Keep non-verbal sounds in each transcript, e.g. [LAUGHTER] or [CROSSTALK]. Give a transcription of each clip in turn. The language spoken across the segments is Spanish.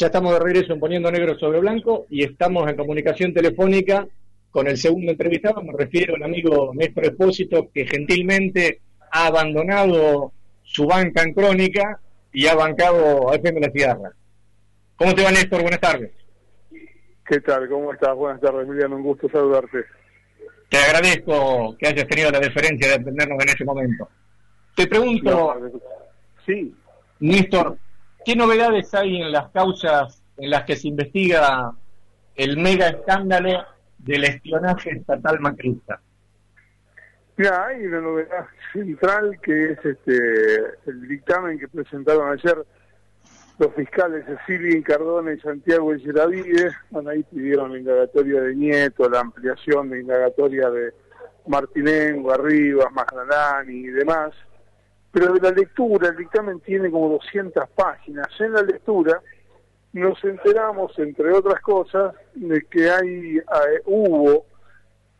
Ya estamos de regreso en Poniendo Negro sobre Blanco y estamos en comunicación telefónica con el segundo entrevistado. Me refiero al amigo Néstor Espósito, que gentilmente ha abandonado su banca en crónica y ha bancado a FM La Cigarra. ¿Cómo te va, Néstor? Buenas tardes. ¿Qué tal? ¿Cómo estás? Buenas tardes, Emiliano. Un gusto saludarte. Te agradezco que hayas tenido la deferencia de atendernos en ese momento. Te pregunto, sí. Néstor, ¿qué novedades hay en las causas en las que se investiga el mega escándalo del espionaje estatal macrista? Mira, hay una novedad central que es este el dictamen que presentaron ayer los fiscales Cecilia Incardona y Santiago Geravide, bueno, ahí pidieron la indagatoria de Nieto, la ampliación de indagatoria de Martinengo, Arribas, Magdalani y demás. Pero de la lectura, el dictamen tiene como 200 páginas. En la lectura nos enteramos, entre otras cosas, de que hay eh, hubo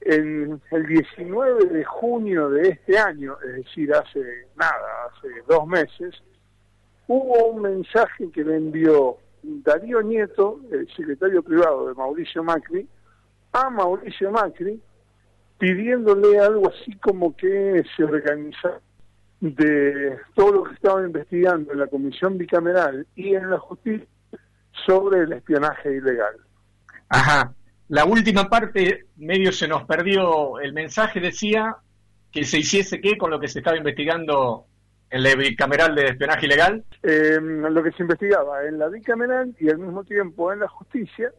el 19 de junio de este año, es decir, hace nada, hace dos meses, hubo un mensaje que le envió Darío Nieto, el secretario privado de Mauricio Macri, a Mauricio Macri, pidiéndole algo así como que se organizara de todo lo que estaban investigando en la comisión bicameral y en la justicia sobre el espionaje ilegal. Ajá. La última parte, medio se nos perdió. El mensaje decía que se hiciese qué con lo que se estaba investigando en la bicameral de espionaje ilegal? Eh, lo que se investigaba en la bicameral y al mismo tiempo en la justicia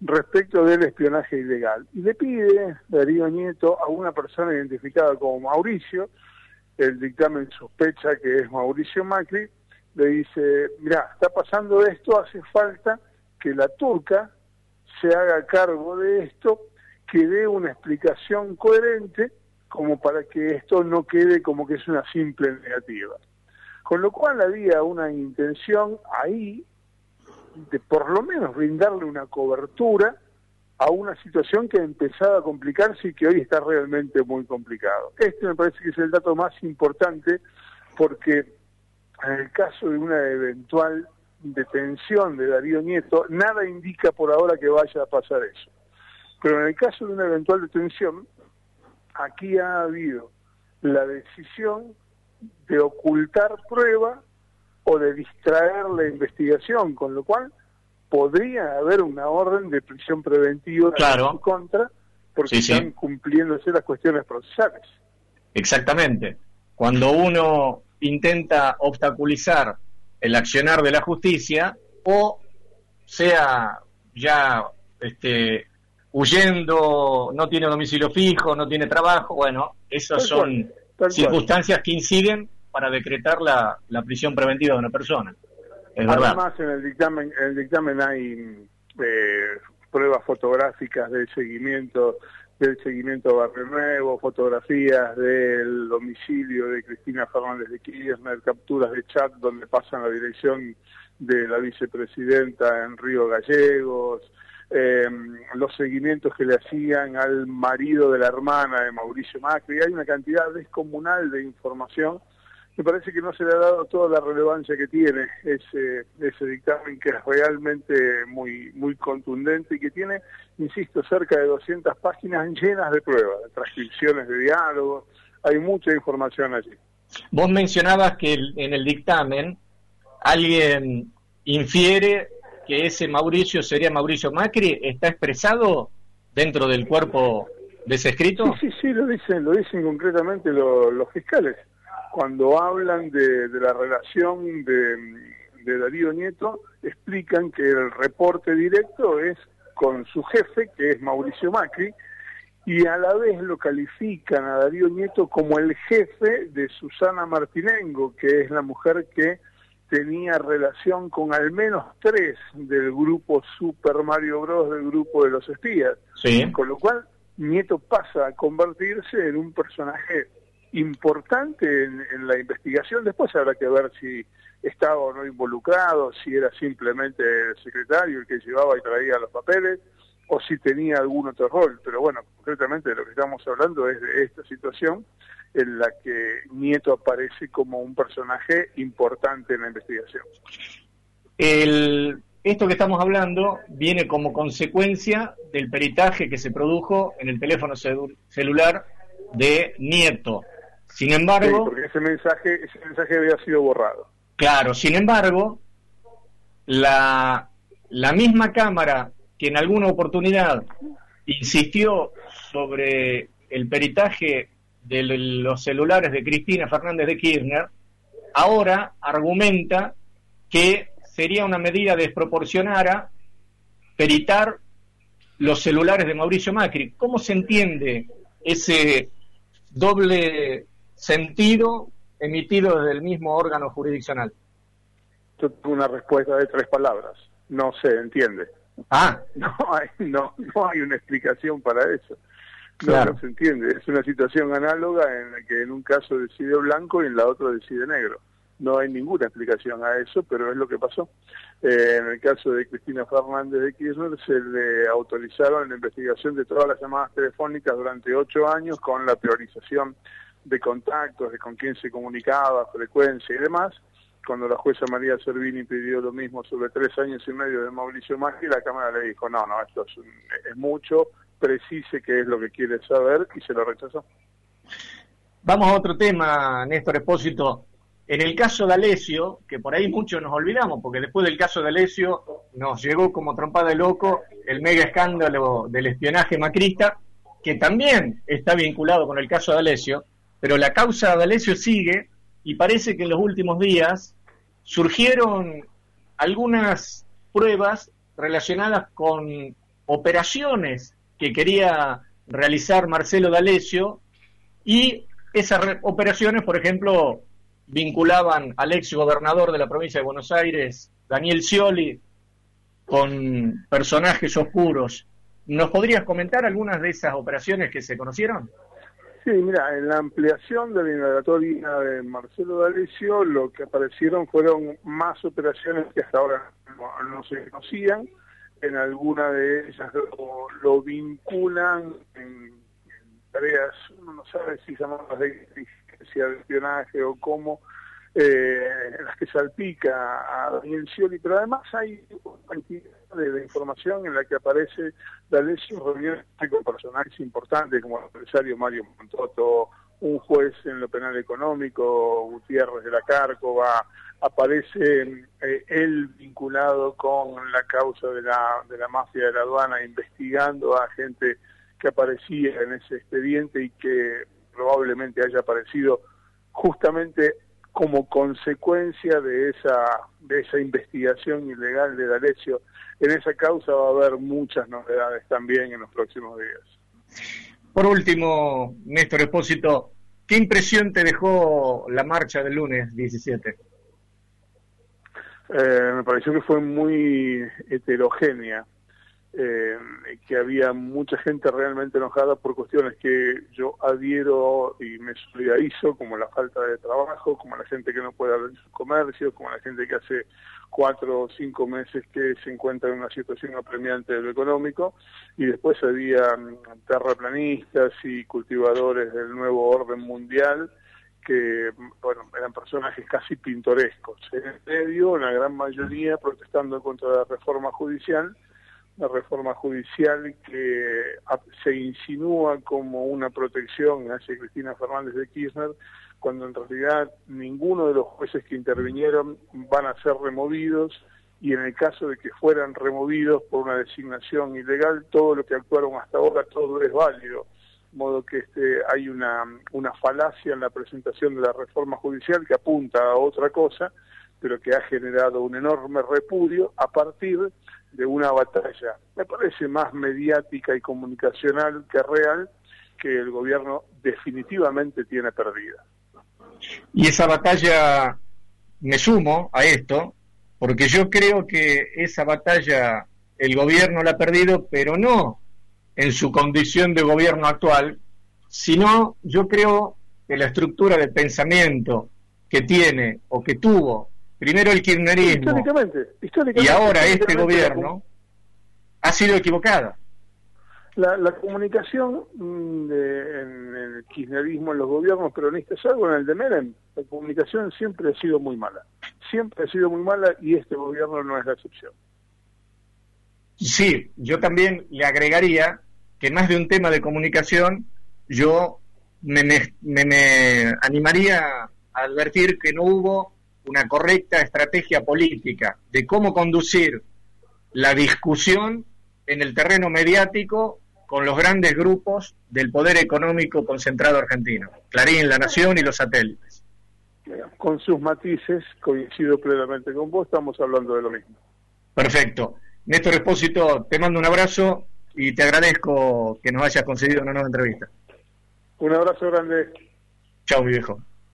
respecto del espionaje ilegal. Y le pide Darío Nieto a una persona identificada como Mauricio, el dictamen sospecha que es Mauricio Macri, le dice, mira, está pasando esto, hace falta que la turca se haga cargo de esto, que dé una explicación coherente como para que esto no quede como que es una simple negativa. Con lo cual había una intención ahí de por lo menos brindarle una cobertura a una situación que empezaba a complicarse y que hoy está realmente muy complicado. Este me parece que es el dato más importante porque en el caso de una eventual detención de Darío Nieto, nada indica por ahora que vaya a pasar eso. Pero en el caso de una eventual detención, aquí ha habido la decisión de ocultar prueba o de distraer la investigación, con lo cual podría haber una orden de prisión preventiva en su contra porque están cumpliéndose las cuestiones procesales. Exactamente. Cuando uno intenta obstaculizar el accionar de la justicia o sea ya este huyendo, no tiene domicilio fijo, no tiene trabajo, bueno, esas son circunstancias que inciden para decretar la, la, prisión preventiva de una persona. Además, en el dictamen, en el dictamen hay eh, pruebas fotográficas del seguimiento del seguimiento a Barrio Nuevo, fotografías del domicilio de Cristina Fernández de Kirchner, capturas de chat donde pasan la dirección de la vicepresidenta en Río Gallegos, eh, los seguimientos que le hacían al marido de la hermana de Mauricio Macri. Hay una cantidad descomunal de información. Me parece que no se le ha dado toda la relevancia que tiene ese, ese dictamen, que es realmente muy, muy contundente y que tiene, insisto, cerca de 200 páginas llenas de pruebas, de transcripciones de diálogos. Hay mucha información allí. Vos mencionabas que en el dictamen alguien infiere que ese Mauricio sería Mauricio Macri está expresado dentro del cuerpo de ese escrito? Sí, sí, sí lo dicen, lo dicen concretamente los fiscales. Cuando hablan de, la relación de, de Darío Nieto, explican que el reporte directo es con su jefe, que es Mauricio Macri, y a la vez lo califican a Darío Nieto como el jefe de Susana Martinengo, que es la mujer que tenía relación con al menos tres del grupo Super Mario Bros. del grupo de los espías. Con lo cual, Nieto pasa a convertirse en un personaje importante en, la investigación. Después habrá que ver si estaba o no involucrado, si era simplemente el secretario el que llevaba y traía los papeles, o si tenía algún otro rol. Pero bueno, concretamente de lo que estamos hablando es de esta situación en la que Nieto aparece como un personaje importante en la investigación. Esto que estamos hablando viene como consecuencia del peritaje que se produjo en el teléfono celular de Nieto. Sin embargo... porque ese mensaje, ese mensaje había sido borrado. Claro, sin embargo, la, la misma Cámara que en alguna oportunidad insistió sobre el peritaje de los celulares de Cristina Fernández de Kirchner, ahora argumenta que sería una medida desproporcionada peritar los celulares de Mauricio Macri. ¿Cómo se entiende ese doble sentido emitido desde el mismo órgano jurisdiccional? Yo tengo una respuesta de tres palabras. No se entiende. Ah. [LAUGHS] No hay, no, no hay una explicación para eso. No, se entiende. Es una situación análoga en la que en un caso decide blanco y en la otra decide negro. No hay ninguna explicación a eso, pero es lo que pasó. Eh, en el caso de Cristina Fernández de Kirchner se le autorizaron la investigación de todas las llamadas telefónicas durante ocho años con la priorización de contactos, de con quién se comunicaba, frecuencia y demás. Cuando la jueza María Servini pidió lo mismo sobre tres años y medio de Mauricio Macri, la Cámara le dijo, no, no, esto es mucho, precise qué es lo que quiere saber y se lo rechazó. Vamos a otro tema, Néstor Espósito. En el caso de Alesio, que por ahí muchos nos olvidamos, porque después del caso de Alesio nos llegó como trompada de loco el mega escándalo del espionaje macrista, que también está vinculado con el caso de Alesio, pero la causa de Alesio sigue y parece que en los últimos días surgieron algunas pruebas relacionadas con operaciones que quería realizar Marcelo D'Alessio y esas operaciones, por ejemplo, vinculaban al ex gobernador de la provincia de Buenos Aires, Daniel Scioli, con personajes oscuros. ¿Nos podrías comentar algunas de esas operaciones que se conocieron? Sí, mira, en la ampliación de la indagatoria de Marcelo D'Alessio lo que aparecieron fueron más operaciones que hasta ahora no se conocían. En alguna de ellas lo, vinculan en, tareas, uno no sabe si llamarlas de inteligencia, de espionaje o cómo, eh, en las que salpica a Daniel Scioli, pero además hay de, información en la que aparece D'Alessio reuniones con personajes importantes como el empresario Mario Montoto, un juez en lo penal económico, Gutiérrez de la Cárcova, aparece eh, él vinculado con la causa de la, de la mafia de la aduana, investigando a gente que aparecía en ese expediente y que probablemente haya aparecido justamente como consecuencia de esa de esa investigación ilegal de D'Alessio. En esa causa va a haber muchas novedades también en los próximos días. Por último, Néstor Espósito, ¿qué impresión te dejó la marcha del lunes 17? Eh, me pareció que fue muy heterogénea, eh, que había mucha gente realmente enojada por cuestiones que yo adhiero y me solidarizo, como la falta de trabajo, como la gente que no puede abrir sus comercios, como la gente que hace cuatro o cinco meses que se encuentra en una situación apremiante de lo económico, y después había mm, terraplanistas y cultivadores del nuevo orden mundial, que bueno, eran personajes casi pintorescos. En el medio, la gran mayoría protestando contra la reforma judicial, la reforma judicial que se insinúa como una protección hacia Cristina Fernández de Kirchner, cuando en realidad ninguno de los jueces que intervinieron van a ser removidos y en el caso de que fueran removidos por una designación ilegal, todo lo que actuaron hasta ahora, todo es válido. Modo que este, hay una, una falacia en la presentación de la reforma judicial que apunta a otra cosa, pero que ha generado un enorme repudio a partir de una batalla, me parece más mediática y comunicacional que real, que el gobierno definitivamente tiene perdida. Y esa batalla, me sumo a esto, porque yo creo que esa batalla el gobierno la ha perdido, pero no en su condición de gobierno actual, sino yo creo que la estructura de pensamiento que tiene o que tuvo primero el kirchnerismo y ahora este gobierno ha sido equivocada. La, comunicación mm, en el kirchnerismo, en los gobiernos peronistas, algo en el de Menem, la comunicación siempre ha sido muy mala. Siempre ha sido muy mala y este gobierno no es la excepción. Sí, yo también le agregaría que más de un tema de comunicación, yo me, me, animaría a advertir que no hubo una correcta estrategia política de cómo conducir la discusión en el terreno mediático con los grandes grupos del poder económico concentrado argentino, Clarín, La Nación y los satélites. Con sus matices, coincido plenamente con vos, estamos hablando de lo mismo. Perfecto. Néstor Espósito, te mando un abrazo y te agradezco que nos hayas concedido una nueva entrevista. Un abrazo grande. Chao, mi viejo.